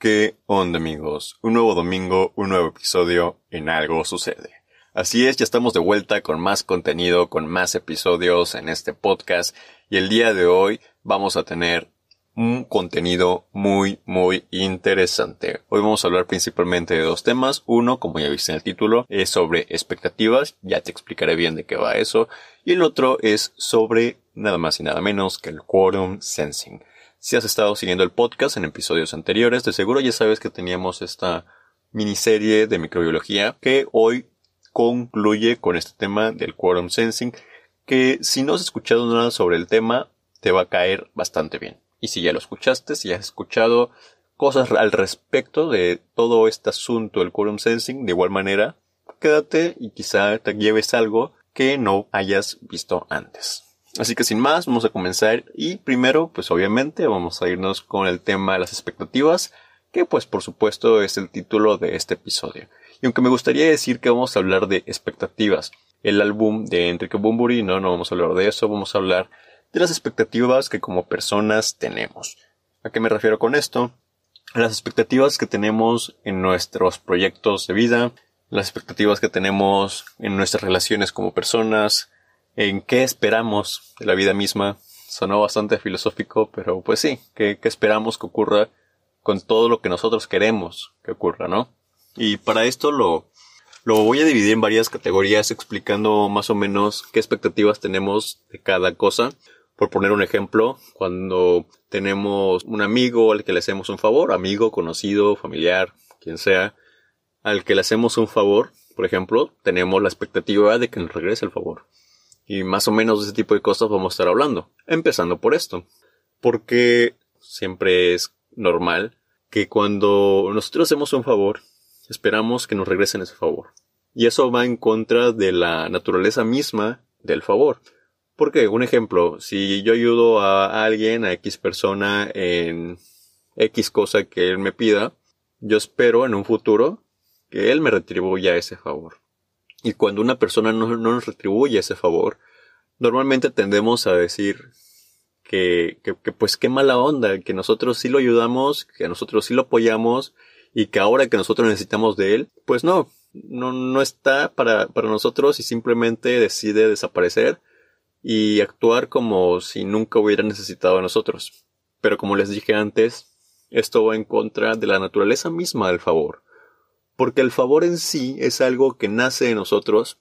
¿Qué onda amigos? Un nuevo domingo, un nuevo episodio en Algo Sucede. Así es, ya estamos de vuelta con más contenido, con más episodios en este podcast y el día de hoy vamos a tener un contenido muy, muy interesante. Hoy vamos a hablar principalmente de dos temas. Uno, como ya viste en el título, es sobre expectativas. Ya te explicaré bien de qué va eso. Y el otro es sobre nada más y nada menos que el quorum sensing. Si has estado siguiendo el podcast en episodios anteriores, de seguro ya sabes que teníamos esta miniserie de microbiología que hoy concluye con este tema del quorum sensing, que si no has escuchado nada sobre el tema, te va a caer bastante bien. Y si ya lo escuchaste, si has escuchado cosas al respecto de todo este asunto del quorum sensing, de igual manera, quédate y quizá te lleves algo que no hayas visto antes. Así que sin más, vamos a comenzar y primero, pues obviamente vamos a irnos con el tema de las expectativas, que pues por supuesto es el título de este episodio. Y aunque me gustaría decir que vamos a hablar de expectativas, el álbum de Enrique Bumburi, no, no vamos a hablar de eso, vamos a hablar de las expectativas que como personas tenemos. ¿A qué me refiero con esto? Las expectativas que tenemos en nuestros proyectos de vida, las expectativas que tenemos en nuestras relaciones como personas, en qué esperamos de la vida misma. Sonó bastante filosófico, pero pues sí, ¿qué, esperamos que ocurra con todo lo que nosotros queremos que ocurra, ¿no? Y para esto lo, lo voy a dividir en varias categorías explicando más o menos qué expectativas tenemos de cada cosa. Por poner un ejemplo, cuando tenemos un amigo al que le hacemos un favor, amigo, conocido, familiar, quien sea, al que le hacemos un favor, por ejemplo, tenemos la expectativa de que nos regrese el favor. Y más o menos de ese tipo de cosas vamos a estar hablando. Empezando por esto. Porque siempre es normal que cuando nosotros hacemos un favor, esperamos que nos regresen ese favor. Y eso va en contra de la naturaleza misma del favor. Porque, un ejemplo, si yo ayudo a alguien, a X persona en X cosa que él me pida, yo espero en un futuro que él me retribuya ese favor. Y cuando una persona no, nos retribuye ese favor, normalmente tendemos a decir que, que, que, pues qué mala onda, que nosotros sí lo ayudamos, que nosotros sí lo apoyamos y que ahora que nosotros necesitamos de él, pues no, no, no está para, para nosotros y simplemente decide desaparecer y actuar como si nunca hubiera necesitado a nosotros. Pero como les dije antes, esto va en contra de la naturaleza misma del favor porque el favor en sí es algo que nace de nosotros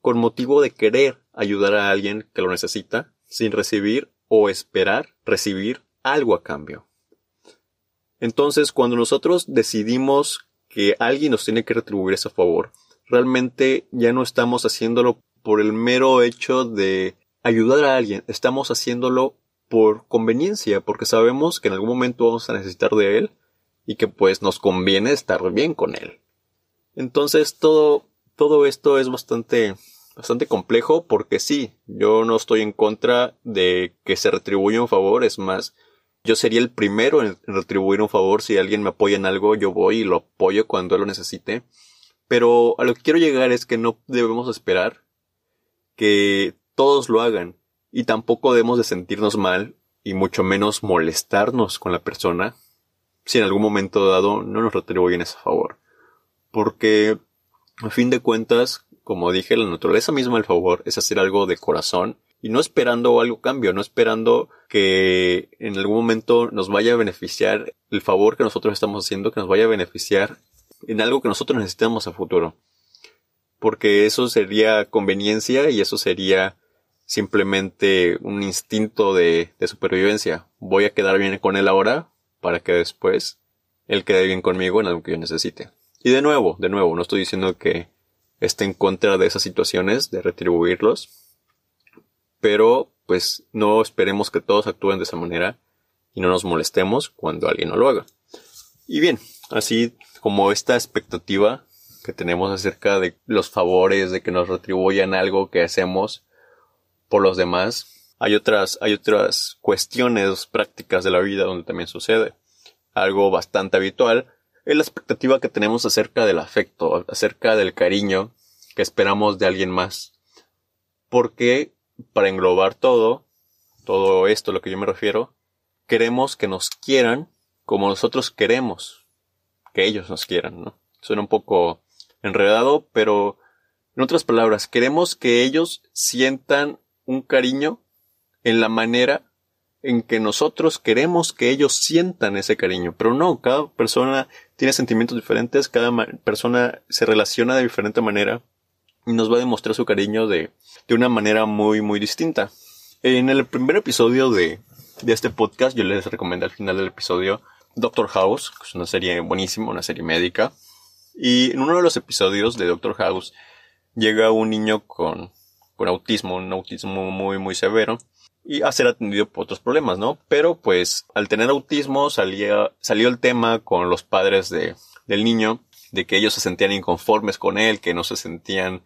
con motivo de querer ayudar a alguien que lo necesita sin recibir o esperar recibir algo a cambio. Entonces, cuando nosotros decidimos que alguien nos tiene que retribuir ese favor, realmente ya no estamos haciéndolo por el mero hecho de ayudar a alguien, estamos haciéndolo por conveniencia, porque sabemos que en algún momento vamos a necesitar de él y que pues nos conviene estar bien con él. Entonces todo, todo esto es bastante, bastante complejo porque sí, yo no estoy en contra de que se retribuya un favor, es más, yo sería el primero en retribuir un favor, si alguien me apoya en algo, yo voy y lo apoyo cuando lo necesite. Pero a lo que quiero llegar es que no debemos esperar que todos lo hagan. Y tampoco debemos de sentirnos mal y mucho menos molestarnos con la persona si en algún momento dado no nos retribuyen ese favor porque a fin de cuentas, como dije, la naturaleza misma del favor es hacer algo de corazón y no esperando algo cambio, no esperando que en algún momento nos vaya a beneficiar el favor que nosotros estamos haciendo, que nos vaya a beneficiar en algo que nosotros necesitamos a futuro. Porque eso sería conveniencia y eso sería simplemente un instinto de, de supervivencia. Voy a quedar bien con él ahora para que después él quede bien conmigo en algo que yo necesite. Y de nuevo, de nuevo, no estoy diciendo que esté en contra de esas situaciones, de retribuirlos, pero pues no esperemos que todos actúen de esa manera y no nos molestemos cuando alguien no lo haga. Y bien, así como esta expectativa que tenemos acerca de los favores, de que nos retribuyan algo que hacemos por los demás, hay otras, hay otras cuestiones prácticas de la vida donde también sucede. Algo bastante habitual es la expectativa que tenemos acerca del afecto, acerca del cariño que esperamos de alguien más. Porque, para englobar todo, todo esto a lo que yo me refiero, queremos que nos quieran como nosotros queremos que ellos nos quieran, ¿no? Suena un poco enredado, pero en otras palabras, queremos que ellos sientan un cariño en la manera en que nosotros queremos que ellos sientan ese cariño. Pero no, cada persona tiene sentimientos diferentes, cada persona se relaciona de diferente manera y nos va a demostrar su cariño de, de una manera muy, muy distinta. En el primer episodio de, de este podcast, yo les recomiendo al final del episodio Doctor House, que es una serie buenísima, una serie médica. Y en uno de los episodios de Doctor House llega un niño con, con autismo, un autismo muy, muy severo y a ser atendido por otros problemas, ¿no? Pero pues al tener autismo salía, salió el tema con los padres de, del niño, de que ellos se sentían inconformes con él, que no se sentían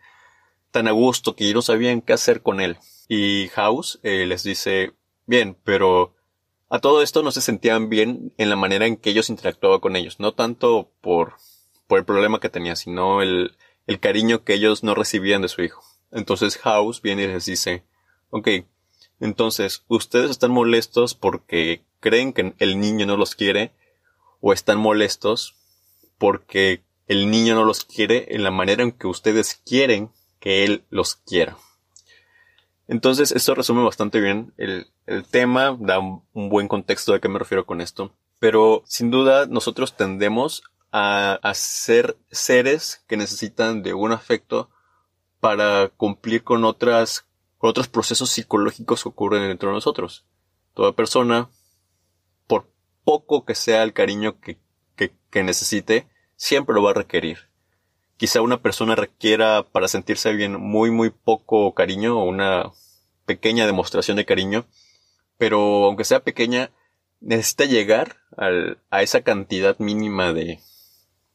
tan a gusto, que no sabían qué hacer con él. Y House eh, les dice, bien, pero a todo esto no se sentían bien en la manera en que ellos interactuaban con ellos, no tanto por, por el problema que tenía, sino el, el cariño que ellos no recibían de su hijo. Entonces House viene y les dice, ok, entonces, ¿ustedes están molestos porque creen que el niño no los quiere? ¿O están molestos porque el niño no los quiere en la manera en que ustedes quieren que él los quiera? Entonces, esto resume bastante bien el, el tema, da un, buen contexto de qué me refiero con esto. Pero, sin duda, nosotros tendemos a, a ser seres que necesitan de un afecto para cumplir con otras otros procesos psicológicos que ocurren dentro de nosotros. Toda persona, por poco que sea el cariño que, que, necesite, siempre lo va a requerir. Quizá una persona requiera para sentirse bien muy muy poco cariño o una pequeña demostración de cariño, pero aunque sea pequeña, necesita llegar al, a esa cantidad mínima de,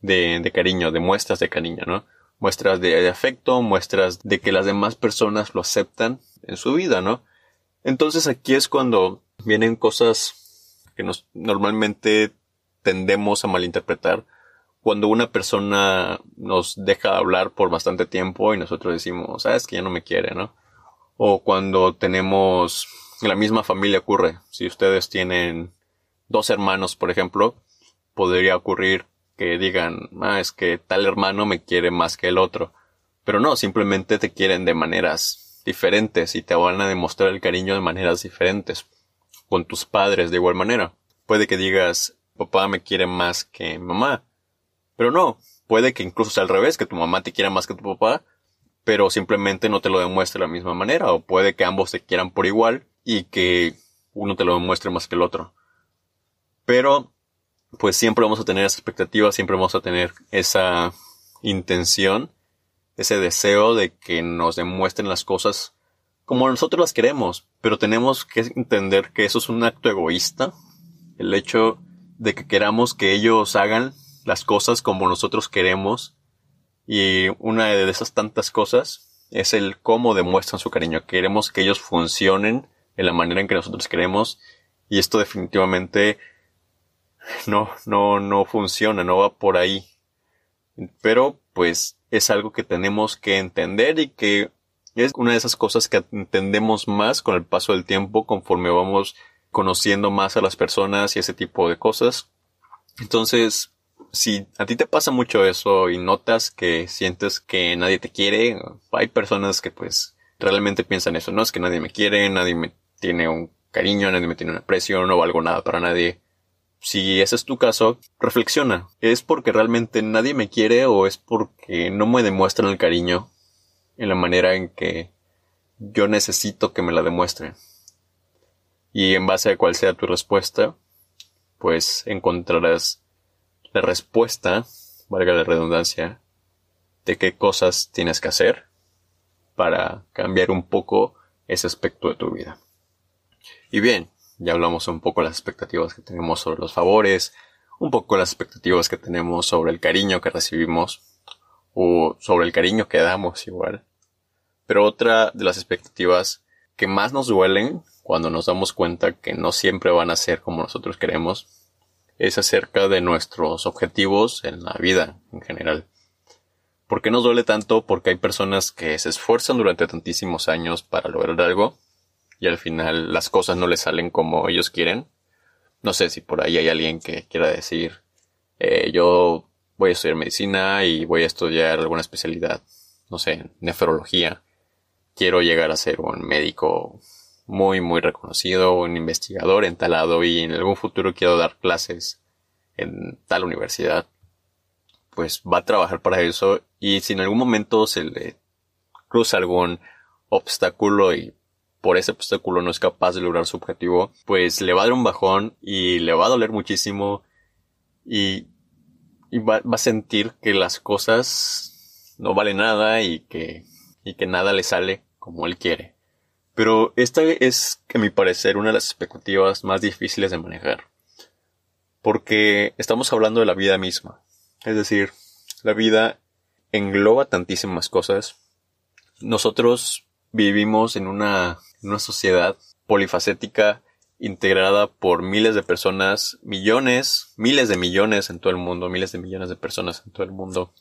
de, de cariño, de muestras de cariño, ¿no? Muestras de, afecto, muestras de que las demás personas lo aceptan en su vida, ¿no? Entonces aquí es cuando vienen cosas que nos normalmente tendemos a malinterpretar cuando una persona nos deja hablar por bastante tiempo y nosotros decimos, sabes que ya no me quiere, ¿no? O cuando tenemos la misma familia ocurre. Si ustedes tienen dos hermanos, por ejemplo, podría ocurrir que digan, ah, es que tal hermano me quiere más que el otro. Pero no, simplemente te quieren de maneras diferentes y te van a demostrar el cariño de maneras diferentes. Con tus padres de igual manera. Puede que digas, papá me quiere más que mamá. Pero no, puede que incluso sea al revés, que tu mamá te quiera más que tu papá, pero simplemente no te lo demuestre de la misma manera. O puede que ambos te quieran por igual y que uno te lo demuestre más que el otro. Pero pues siempre vamos a tener esa expectativa, siempre vamos a tener esa intención, ese deseo de que nos demuestren las cosas como nosotros las queremos, pero tenemos que entender que eso es un acto egoísta, el hecho de que queramos que ellos hagan las cosas como nosotros queremos. Y una de esas tantas cosas es el cómo demuestran su cariño. Queremos que ellos funcionen en la manera en que nosotros queremos. Y esto definitivamente no, no, no funciona, no va por ahí. Pero pues es algo que tenemos que entender y que es una de esas cosas que entendemos más con el paso del tiempo conforme vamos conociendo más a las personas y ese tipo de cosas. Entonces, si a ti te pasa mucho eso y notas que sientes que nadie te quiere, hay personas que pues realmente piensan eso, no es que nadie me quiere, nadie me tiene un cariño, nadie me tiene un aprecio, no valgo nada para nadie si ese es tu caso, reflexiona. ¿Es porque realmente nadie me quiere o es porque no me demuestran el cariño en la manera en que yo necesito que me la demuestren? Y en base a cuál sea tu respuesta, pues encontrarás la respuesta, valga la redundancia, de qué cosas tienes que hacer para cambiar un poco ese aspecto de tu vida. Y bien, ya hablamos un poco de las expectativas que tenemos sobre los favores, un poco las expectativas que tenemos sobre el cariño que recibimos o sobre el cariño que damos igual. Pero otra de las expectativas que más nos duelen cuando nos damos cuenta que no siempre van a ser como nosotros queremos es acerca de nuestros objetivos en la vida en general. ¿Por qué nos duele tanto? Porque hay personas que se esfuerzan durante tantísimos años para lograr algo y al final las cosas no les salen como ellos quieren. No sé si por ahí hay alguien que quiera decir, eh, yo voy a estudiar medicina y voy a estudiar alguna especialidad, no sé, nefrología. Quiero llegar a ser un médico muy, muy reconocido, un investigador en tal lado y en algún futuro quiero dar clases en tal universidad. Pues va a trabajar para eso y si en algún momento se le cruza algún obstáculo y por ese obstáculo no es capaz de lograr su objetivo, pues le va a dar un bajón y le va a doler muchísimo y, va, a sentir que las cosas no valen nada y que, y que nada le sale como él quiere. Pero esta es, a mi parecer, una de las expectativas más difíciles de manejar. Porque estamos hablando de la vida misma. Es decir, la vida engloba tantísimas cosas. Nosotros vivimos en una una sociedad polifacética integrada por miles de personas, millones, miles de millones en todo el mundo, miles de millones de personas en todo el mundo.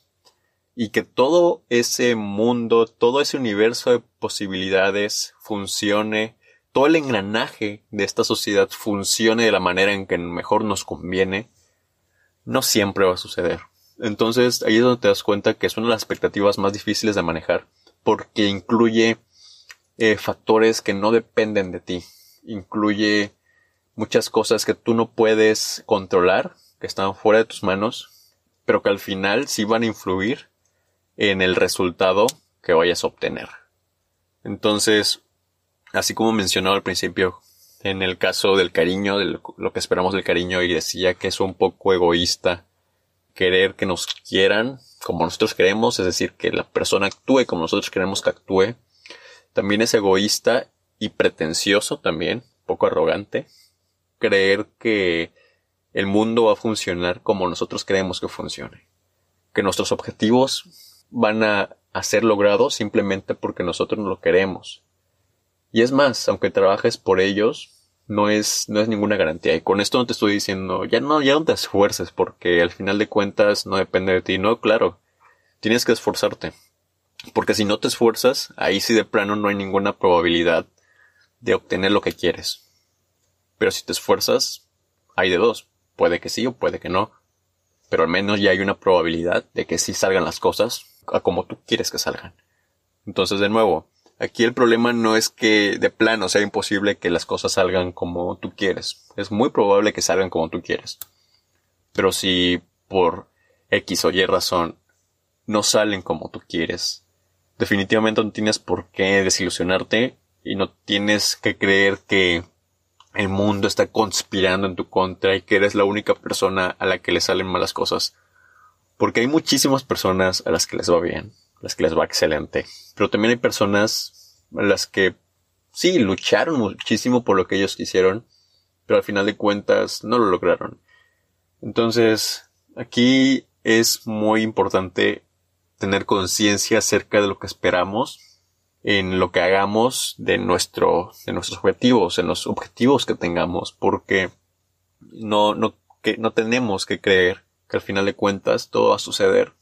Y que todo ese mundo, todo ese universo de posibilidades funcione, todo el engranaje de esta sociedad funcione de la manera en que mejor nos conviene, no siempre va a suceder. Entonces ahí es donde te das cuenta que es una de las expectativas más difíciles de manejar, porque incluye eh, factores que no dependen de ti. Incluye muchas cosas que tú no puedes controlar, que están fuera de tus manos, pero que al final sí van a influir en el resultado que vayas a obtener. Entonces, así como mencionaba al principio, en el caso del cariño, de lo que esperamos del cariño, y decía que es un poco egoísta querer que nos quieran como nosotros queremos, es decir, que la persona actúe como nosotros queremos que actúe, también es egoísta y pretencioso también, poco arrogante, creer que el mundo va a funcionar como nosotros creemos que funcione. Que nuestros objetivos van a, ser logrados simplemente porque nosotros lo queremos. Y es más, aunque trabajes por ellos, no es, no es ninguna garantía. Y con esto no te estoy diciendo, ya no, ya no te esfuerces porque al final de cuentas no depende de ti. No, claro, tienes que esforzarte. Porque si no te esfuerzas, ahí sí de plano no hay ninguna probabilidad de obtener lo que quieres. Pero si te esfuerzas, hay de dos. Puede que sí o puede que no. Pero al menos ya hay una probabilidad de que sí salgan las cosas a como tú quieres que salgan. Entonces, de nuevo, aquí el problema no es que de plano sea imposible que las cosas salgan como tú quieres. Es muy probable que salgan como tú quieres. Pero si por X o Y razón no salen como tú quieres, definitivamente no tienes por qué desilusionarte y no tienes que creer que el mundo está conspirando en tu contra y que eres la única persona a la que le salen malas cosas. Porque hay muchísimas personas a las que les va bien, a las que les va excelente. Pero también hay personas a las que sí lucharon muchísimo por lo que ellos quisieron, pero al final de cuentas no lo lograron. Entonces, aquí es muy importante tener conciencia acerca de lo que esperamos en lo que hagamos de nuestro, de nuestros objetivos, en los objetivos que tengamos, porque no, no, que no tenemos que creer que al final de cuentas todo va a suceder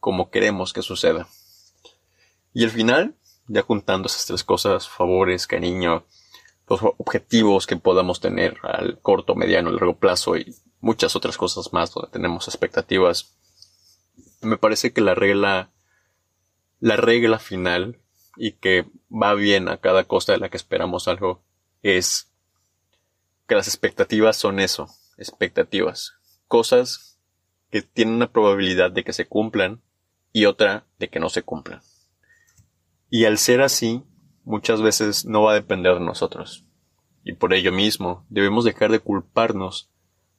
como queremos que suceda. Y al final, ya juntando esas tres cosas, favores, cariño, los objetivos que podamos tener al corto, mediano, largo plazo y muchas otras cosas más donde tenemos expectativas, me parece que la regla, la regla final y que va bien a cada costa de la que esperamos algo es que las expectativas son eso, expectativas, cosas que tienen una probabilidad de que se cumplan y otra de que no se cumplan. Y al ser así, muchas veces no va a depender de nosotros. Y por ello mismo debemos dejar de culparnos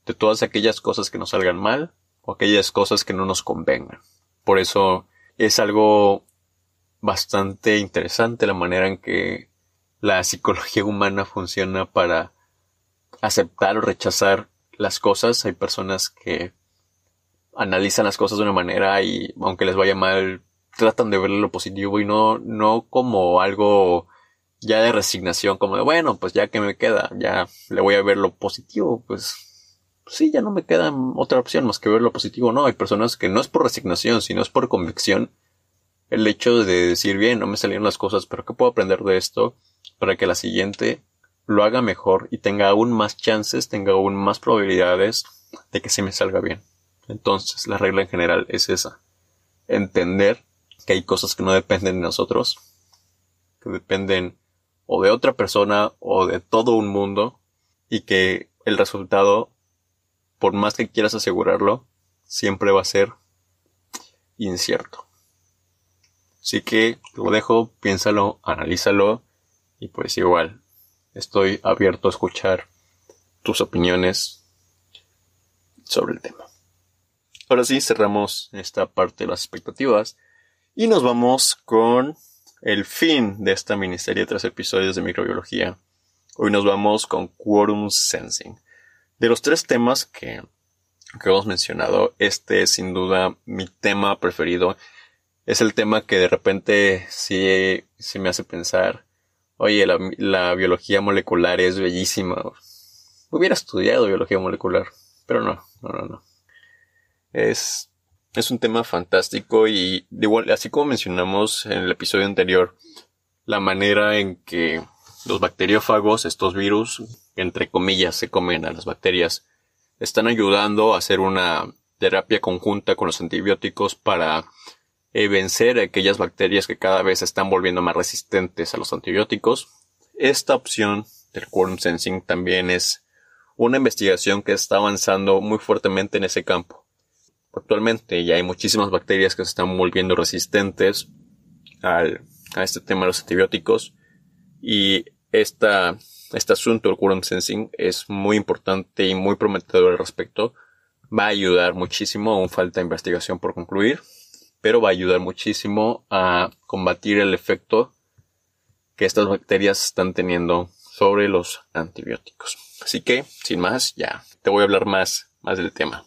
de todas aquellas cosas que nos salgan mal o aquellas cosas que no nos convengan. Por eso es algo bastante interesante la manera en que la psicología humana funciona para aceptar o rechazar las cosas. Hay personas que analizan las cosas de una manera y aunque les vaya mal, tratan de ver lo positivo y no, no como algo ya de resignación, como de bueno, pues ya que me queda, ya le voy a ver lo positivo, pues sí, ya no me queda otra opción más que ver lo positivo. No, hay personas que no es por resignación, sino es por convicción. El hecho de decir, bien, no me salieron las cosas, pero ¿qué puedo aprender de esto para que la siguiente lo haga mejor y tenga aún más chances, tenga aún más probabilidades de que se me salga bien? Entonces, la regla en general es esa. Entender que hay cosas que no dependen de nosotros, que dependen o de otra persona o de todo un mundo y que el resultado, por más que quieras asegurarlo, siempre va a ser incierto. Así que lo dejo, piénsalo, analízalo y pues igual estoy abierto a escuchar tus opiniones sobre el tema. Ahora sí, cerramos esta parte de las expectativas y nos vamos con el fin de esta miniserie de tres episodios de microbiología. Hoy nos vamos con Quorum Sensing. De los tres temas que, que hemos mencionado, este es sin duda mi tema preferido. Es el tema que de repente sí, me hace pensar, oye, la, la biología molecular es bellísima. Hubiera estudiado biología molecular, pero no, no, no, no. Es es un tema fantástico y igual, así como mencionamos en el episodio anterior, la manera en que los bacteriófagos, estos virus, entre comillas, se comen a las bacterias, están ayudando a hacer una terapia conjunta con los antibióticos para eh, vencer a aquellas bacterias que cada vez están volviendo más resistentes a los antibióticos. Esta opción del quorum sensing también es una investigación que está avanzando muy fuertemente en ese campo actualmente ya hay muchísimas bacterias que se están volviendo resistentes al, a este tema de los antibióticos y esta, este asunto del quorum sensing es muy importante y muy prometedor al respecto. Va a ayudar muchísimo, aún falta investigación por concluir, pero va a ayudar muchísimo a combatir el efecto que estas bacterias están teniendo sobre los antibióticos. Así que, sin más, ya te voy a hablar más, más del tema.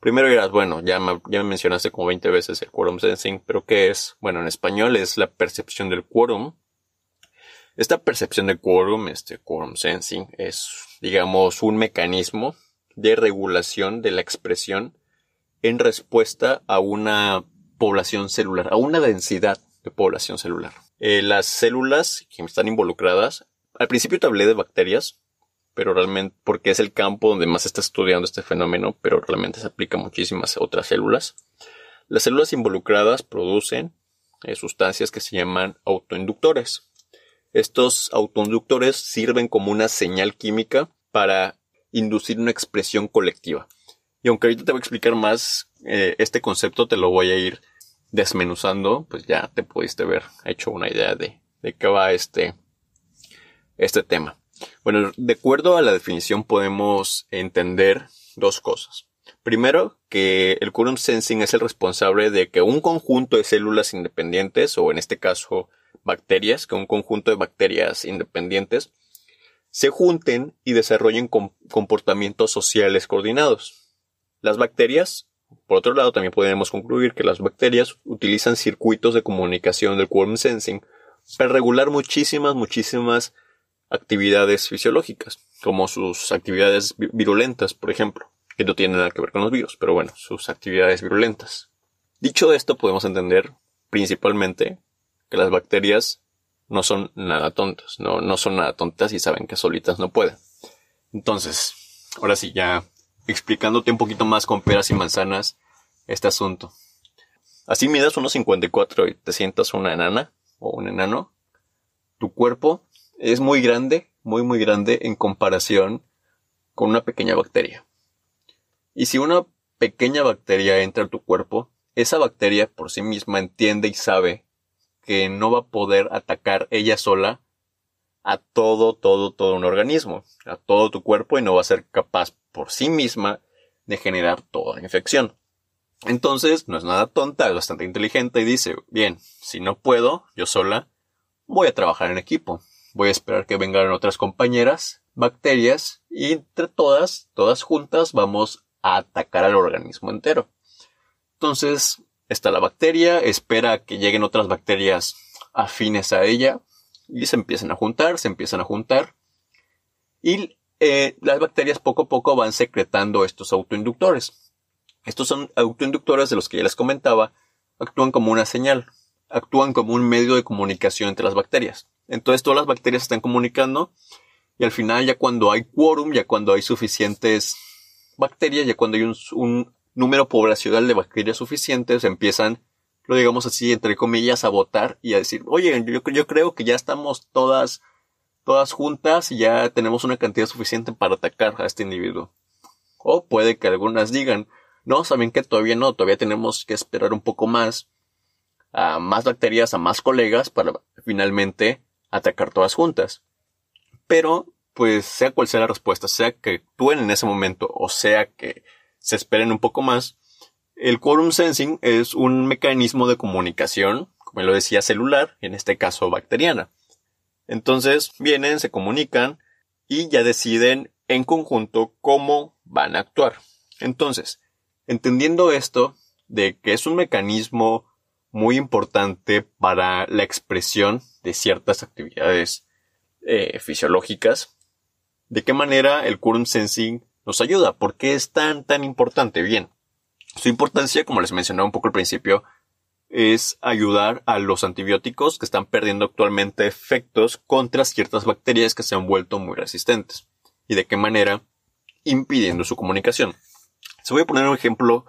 Primero dirás, bueno, ya me, ya me mencionaste como 20 veces el quorum sensing, pero ¿qué es? Bueno, en español es la percepción del quórum. Esta percepción del quórum, este quorum sensing, es, digamos, un mecanismo de regulación de la expresión en respuesta a una población celular, a una densidad de población celular. Eh, las células que están involucradas, al principio te hablé de bacterias, pero realmente porque es el campo donde más se está estudiando este fenómeno, pero realmente se aplica a muchísimas otras células. Las células involucradas producen eh, sustancias que se llaman autoinductores. Estos autoinductores sirven como una señal química para inducir una expresión colectiva. Y aunque ahorita te voy a explicar más eh, este concepto, te lo voy a ir desmenuzando, pues ya te pudiste ver hecho una idea de, de qué va este, este tema. Bueno, de acuerdo a la definición podemos entender dos cosas. Primero, que el quorum sensing es el responsable de que un conjunto de células independientes, o en este caso bacterias, que un conjunto de bacterias independientes, se junten y desarrollen comportamientos sociales coordinados. Las bacterias, por otro lado, también podemos concluir que las bacterias utilizan circuitos de comunicación del quorum sensing para regular muchísimas, muchísimas actividades fisiológicas, como sus actividades virulentas, por ejemplo, que no tienen nada que ver con los virus, pero bueno, sus actividades virulentas. Dicho esto, podemos entender principalmente que las bacterias no son nada tontas, no, no son nada tontas y saben que solitas no pueden. Entonces, ahora sí, ya explicándote un poquito más con peras y manzanas este asunto. Así midas unos 54 y te sientas una enana o un enano, tu cuerpo es muy grande, muy muy grande en comparación con una pequeña bacteria. Y si una pequeña bacteria entra a tu cuerpo, esa bacteria por sí misma entiende y sabe que no va a poder atacar ella sola a todo, todo, todo un organismo, a todo tu cuerpo y no va a ser capaz por sí misma de generar toda la infección. Entonces, no es nada tonta, es bastante inteligente y dice, bien, si no puedo, yo sola, voy a trabajar en equipo. Voy a esperar que vengan otras compañeras, bacterias, y entre todas, todas juntas, vamos a atacar al organismo entero. Entonces, está la bacteria, espera que lleguen otras bacterias afines a ella, y se empiezan a juntar, se empiezan a juntar, y eh, las bacterias poco a poco van secretando estos autoinductores. Estos son autoinductores de los que ya les comentaba, actúan como una señal, actúan como un medio de comunicación entre las bacterias. Entonces todas las bacterias están comunicando y al final ya cuando hay quórum, ya cuando hay suficientes bacterias, ya cuando hay un, número poblacional de bacterias suficientes empiezan, lo digamos así, entre comillas, a votar y a decir, oye, yo, yo creo que ya estamos todas, todas juntas y ya tenemos una cantidad suficiente para atacar a este individuo. O puede que algunas digan, no, saben que todavía no, todavía tenemos que esperar un poco más a más bacterias, a más colegas para finalmente atacar todas juntas. Pero, pues, sea cual sea la respuesta, sea que actúen en ese momento o sea que se esperen un poco más, el quorum sensing es un mecanismo de comunicación, como lo decía, celular, en este caso bacteriana. Entonces, vienen, se comunican y ya deciden en conjunto cómo van a actuar. Entonces, entendiendo esto, de que es un mecanismo muy importante para la expresión de ciertas actividades eh, fisiológicas. ¿De qué manera el quorum sensing nos ayuda? ¿Por qué es tan, tan importante? Bien, su importancia, como les mencionaba un poco al principio, es ayudar a los antibióticos que están perdiendo actualmente efectos contra ciertas bacterias que se han vuelto muy resistentes. ¿Y de qué manera? Impidiendo su comunicación. Se voy a poner un ejemplo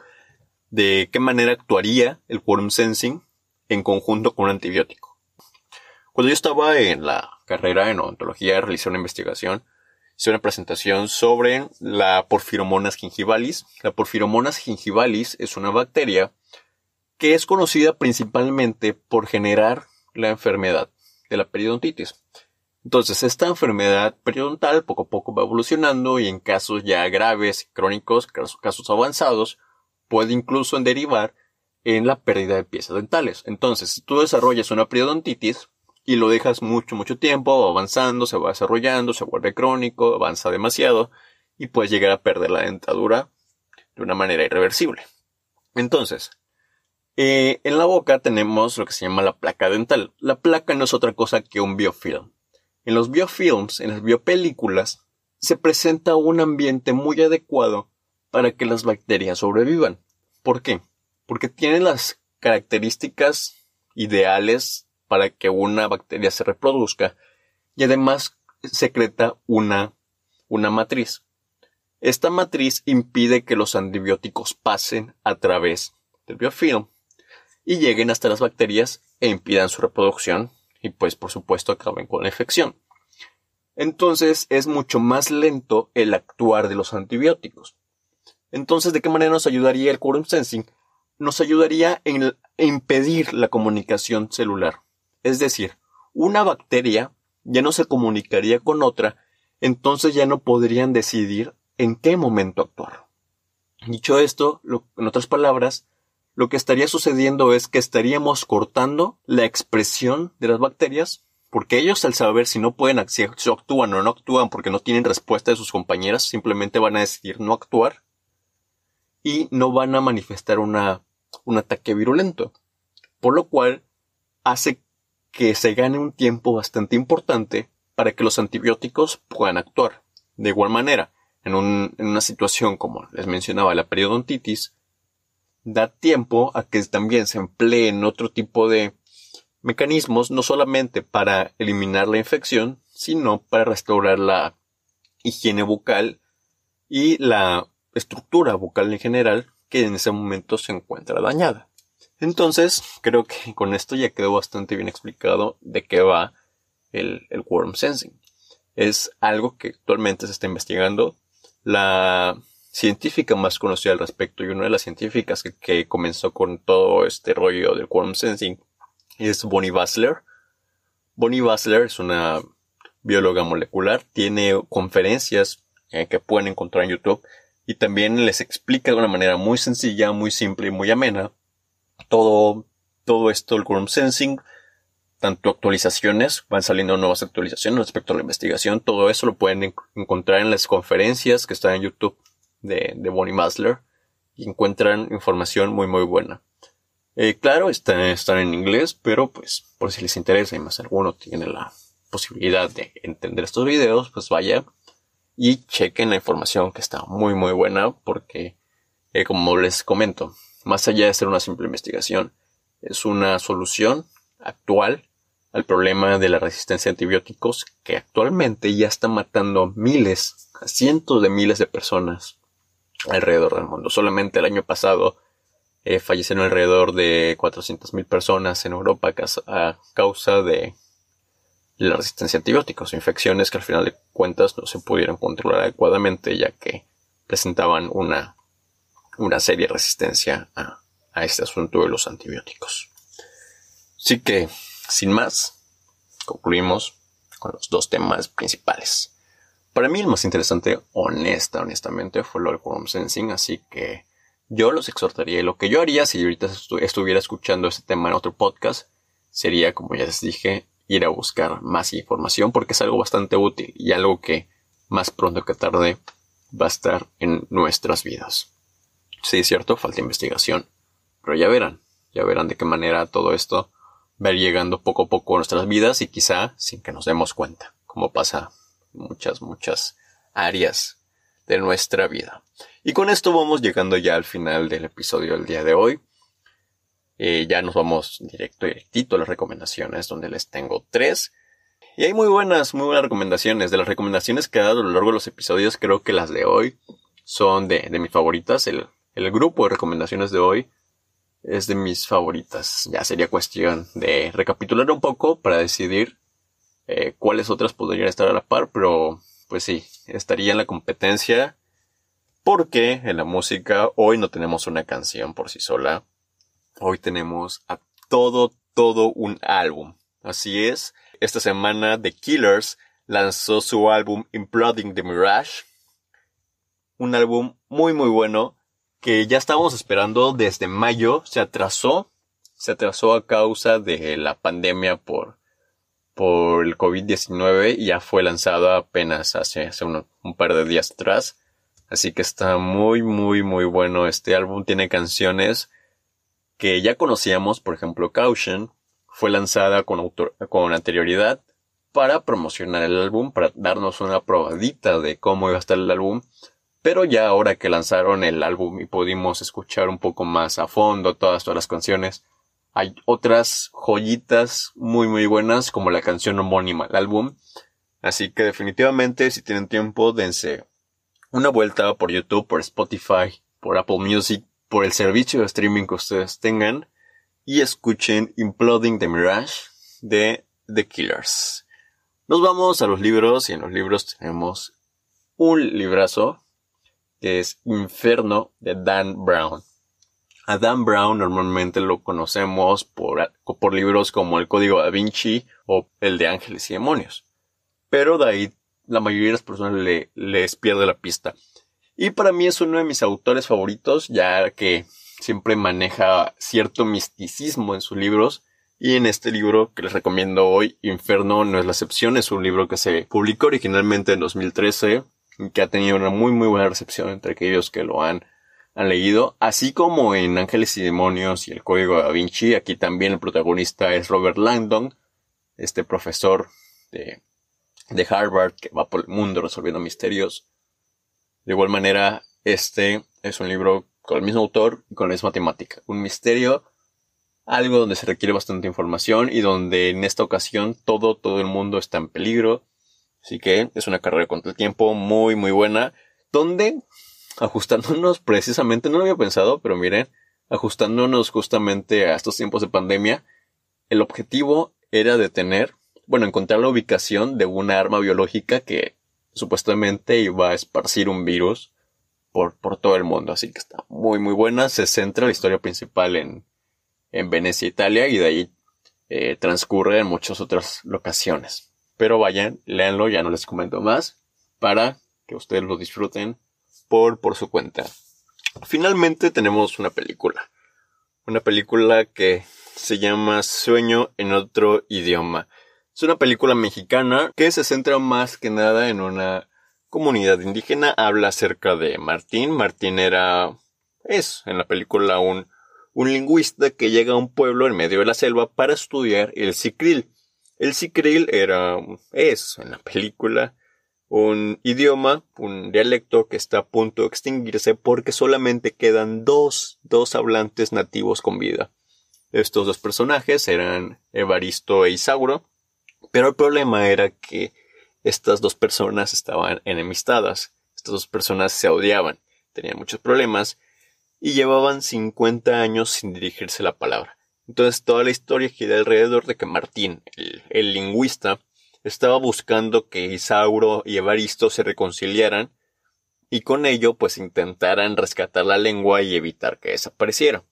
de qué manera actuaría el quorum sensing en conjunto con un antibiótico. Cuando yo estaba en la carrera en odontología, realicé una investigación, hice una presentación sobre la Porphyromonas gingivalis. La Porphyromonas gingivalis es una bacteria que es conocida principalmente por generar la enfermedad de la periodontitis. Entonces, esta enfermedad periodontal poco a poco va evolucionando y en casos ya graves, crónicos, casos avanzados, puede incluso derivar en la pérdida de piezas dentales. Entonces, si tú desarrollas una periodontitis y lo dejas mucho, mucho tiempo, va avanzando, se va desarrollando, se vuelve crónico, avanza demasiado y puedes llegar a perder la dentadura de una manera irreversible. Entonces, eh, en la boca tenemos lo que se llama la placa dental. La placa no es otra cosa que un biofilm. En los biofilms, en las biopelículas, se presenta un ambiente muy adecuado para que las bacterias sobrevivan. ¿Por qué? Porque tienen las características ideales para que una bacteria se reproduzca y además secreta una, una matriz. Esta matriz impide que los antibióticos pasen a través del biofilm y lleguen hasta las bacterias e impidan su reproducción y pues por supuesto acaben con la infección. Entonces es mucho más lento el actuar de los antibióticos. Entonces, ¿de qué manera nos ayudaría el quorum sensing? Nos ayudaría en impedir la comunicación celular. Es decir, una bacteria ya no se comunicaría con otra, entonces ya no podrían decidir en qué momento actuar. Dicho esto, en otras palabras, lo que estaría sucediendo es que estaríamos cortando la expresión de las bacterias, porque ellos al saber si no pueden, si actúan o no actúan porque no tienen respuesta de sus compañeras, simplemente van a decidir no actuar y no van a manifestar una, un ataque virulento. Por lo cual hace que se gane un tiempo bastante importante para que los antibióticos puedan actuar. De igual manera, en, un, en una situación como les mencionaba la periodontitis, da tiempo a que también se empleen otro tipo de mecanismos, no solamente para eliminar la infección, sino para restaurar la higiene bucal y la estructura bucal en general que en ese momento se encuentra dañada. Entonces, creo que con esto ya quedó bastante bien explicado de qué va el, el worm sensing. Es algo que actualmente se está investigando. La científica más conocida al respecto y una de las científicas que, que comenzó con todo este rollo del quorum sensing es Bonnie Bassler. Bonnie Bassler es una bióloga molecular, tiene conferencias eh, que pueden encontrar en YouTube y también les explica de una manera muy sencilla, muy simple y muy amena todo, todo esto, el quorum sensing, tanto actualizaciones, van saliendo nuevas actualizaciones respecto a la investigación, todo eso lo pueden encontrar en las conferencias que están en YouTube de, de Bonnie Masler y encuentran información muy muy buena. Eh, claro, están, están en inglés, pero pues por si les interesa y más alguno tiene la posibilidad de entender estos videos, pues vaya y chequen la información que está muy muy buena porque eh, como les comento más allá de ser una simple investigación es una solución actual al problema de la resistencia a antibióticos que actualmente ya está matando miles a cientos de miles de personas alrededor del mundo. Solamente el año pasado eh, fallecieron alrededor de 400.000 personas en Europa a causa de la resistencia a antibióticos, infecciones que al final de cuentas no se pudieron controlar adecuadamente ya que presentaban una, una seria resistencia a, a este asunto de los antibióticos. Así que, sin más, concluimos con los dos temas principales. Para mí el más interesante, honesta, honestamente, fue lo del quorum sensing, así que yo los exhortaría. Lo que yo haría si ahorita estuviera escuchando este tema en otro podcast sería, como ya les dije, ir a buscar más información porque es algo bastante útil y algo que más pronto que tarde va a estar en nuestras vidas. Sí, es cierto, falta investigación, pero ya verán, ya verán de qué manera todo esto va llegando poco a poco a nuestras vidas y quizá sin que nos demos cuenta, como pasa muchas, muchas áreas de nuestra vida. Y con esto vamos llegando ya al final del episodio del día de hoy. Eh, ya nos vamos directo, directito a las recomendaciones, donde les tengo tres. Y hay muy buenas, muy buenas recomendaciones. De las recomendaciones que he dado a lo largo de los episodios, creo que las de hoy son de, de mis favoritas. El, el grupo de recomendaciones de hoy es de mis favoritas. Ya sería cuestión de recapitular un poco para decidir eh, cuáles otras podrían estar a la par, pero pues sí, estaría en la competencia porque en la música hoy no tenemos una canción por sí sola, hoy tenemos a todo, todo un álbum. Así es, esta semana The Killers lanzó su álbum Imploding the Mirage, un álbum muy muy bueno que ya estábamos esperando desde mayo, se atrasó, se atrasó a causa de la pandemia por, por el COVID-19 y ya fue lanzado apenas hace, hace un, un par de días atrás. Así que está muy, muy, muy bueno. Este álbum tiene canciones que ya conocíamos, por ejemplo, Caution fue lanzada con, con anterioridad para promocionar el álbum, para darnos una probadita de cómo iba a estar el álbum. Pero ya ahora que lanzaron el álbum y pudimos escuchar un poco más a fondo todas, todas las canciones, hay otras joyitas muy muy buenas como la canción homónima al álbum. Así que definitivamente si tienen tiempo dense una vuelta por YouTube, por Spotify, por Apple Music, por el servicio de streaming que ustedes tengan y escuchen Imploding the Mirage de The Killers. Nos vamos a los libros y en los libros tenemos un librazo que es Inferno de Dan Brown. A Dan Brown normalmente lo conocemos por, por libros como El Código da Vinci o el de Ángeles y Demonios. Pero de ahí la mayoría de las personas le, les pierde la pista. Y para mí es uno de mis autores favoritos, ya que siempre maneja cierto misticismo en sus libros. Y en este libro que les recomiendo hoy, Inferno no es la excepción, es un libro que se publicó originalmente en 2013 y que ha tenido una muy muy buena recepción entre aquellos que lo han, han leído, así como en Ángeles y Demonios y el Código de Da Vinci, aquí también el protagonista es Robert Langdon, este profesor de de Harvard que va por el mundo resolviendo misterios. De igual manera, este es un libro con el mismo autor y con la misma temática. Un misterio, algo donde se requiere bastante información y donde en esta ocasión todo, todo el mundo está en peligro. Así que es una carrera contra el tiempo muy, muy buena. Donde, ajustándonos precisamente, no lo había pensado, pero miren, ajustándonos justamente a estos tiempos de pandemia, el objetivo era detener bueno, encontrar la ubicación de una arma biológica que supuestamente iba a esparcir un virus por, por todo el mundo. Así que está muy, muy buena. Se centra la historia principal en, en Venecia, Italia, y de ahí eh, transcurre en muchas otras locaciones. Pero vayan, léanlo, ya no les comento más, para que ustedes lo disfruten por, por su cuenta. Finalmente tenemos una película. Una película que se llama Sueño en otro idioma. Es una película mexicana que se centra más que nada en una comunidad indígena. Habla acerca de Martín. Martín era, es en la película un, un lingüista que llega a un pueblo en medio de la selva para estudiar el sicril. El sicril era, es en la película, un idioma, un dialecto que está a punto de extinguirse porque solamente quedan dos, dos hablantes nativos con vida. Estos dos personajes eran Evaristo e Isauro, pero el problema era que estas dos personas estaban enemistadas. Estas dos personas se odiaban. tenían muchos problemas y llevaban 50 años sin dirigirse la palabra. Entonces toda la historia gira alrededor de que Martín, el, lingüista, estaba buscando que Isauro y Evaristo se reconciliaran y con ello pues intentaran rescatar la lengua y evitar que desapareciera.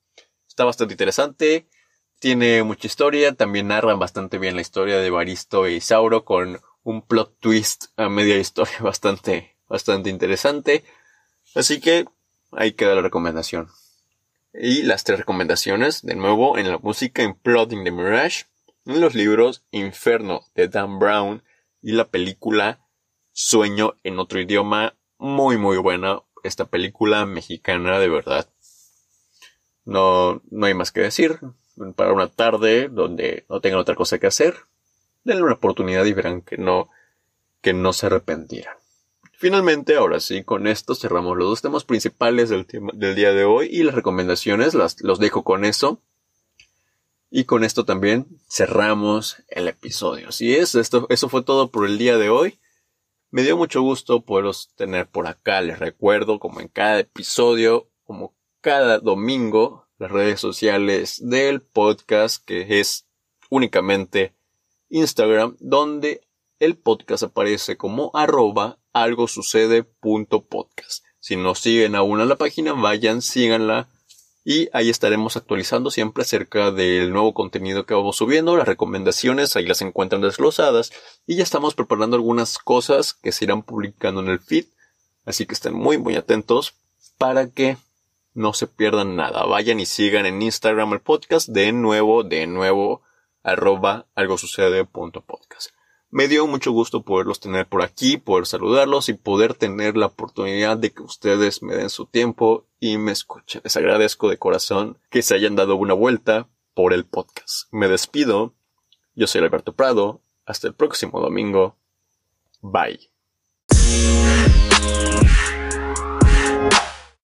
Está bastante interesante, tiene mucha historia, también narran bastante bien la historia de Evaristo e Isauro con un plot twist a media historia bastante, bastante interesante. Así que ahí queda la recomendación. Y las tres recomendaciones, de nuevo, en la música Imploding the Mirage, en los libros Inferno de Dan Brown y la película Sueño en otro idioma, muy muy buena esta película mexicana de verdad. No, no hay más que decir. Para una tarde donde no tengan otra cosa que hacer, denle una oportunidad y verán que no, que no se arrepentirán. Finalmente, ahora sí, con esto cerramos los dos temas principales del, día de hoy y las recomendaciones las, los dejo con eso. Y con esto también cerramos el episodio. Así es, esto, eso fue todo por el día de hoy. Me dio mucho gusto poderos tener por acá. Les recuerdo, como en cada episodio, como cada domingo, las redes sociales del podcast, que es únicamente Instagram, donde el podcast aparece como arroba algo sucede podcast. Si no siguen aún a la página, vayan, síganla y ahí estaremos actualizando siempre acerca del nuevo contenido que vamos subiendo, las recomendaciones, ahí las encuentran desglosadas y ya estamos preparando algunas cosas que se irán publicando en el feed, así que estén muy muy atentos para que no se pierdan nada. Vayan y sigan en Instagram el podcast de nuevo, de nuevo, arroba algo sucede punto podcast. Me dio mucho gusto poderlos tener por aquí, poder saludarlos y poder tener la oportunidad de que ustedes me den su tiempo y me escuchen. Les agradezco de corazón que se hayan dado una vuelta por el podcast. Me despido. Yo soy Alberto Prado. Hasta el próximo domingo. Bye.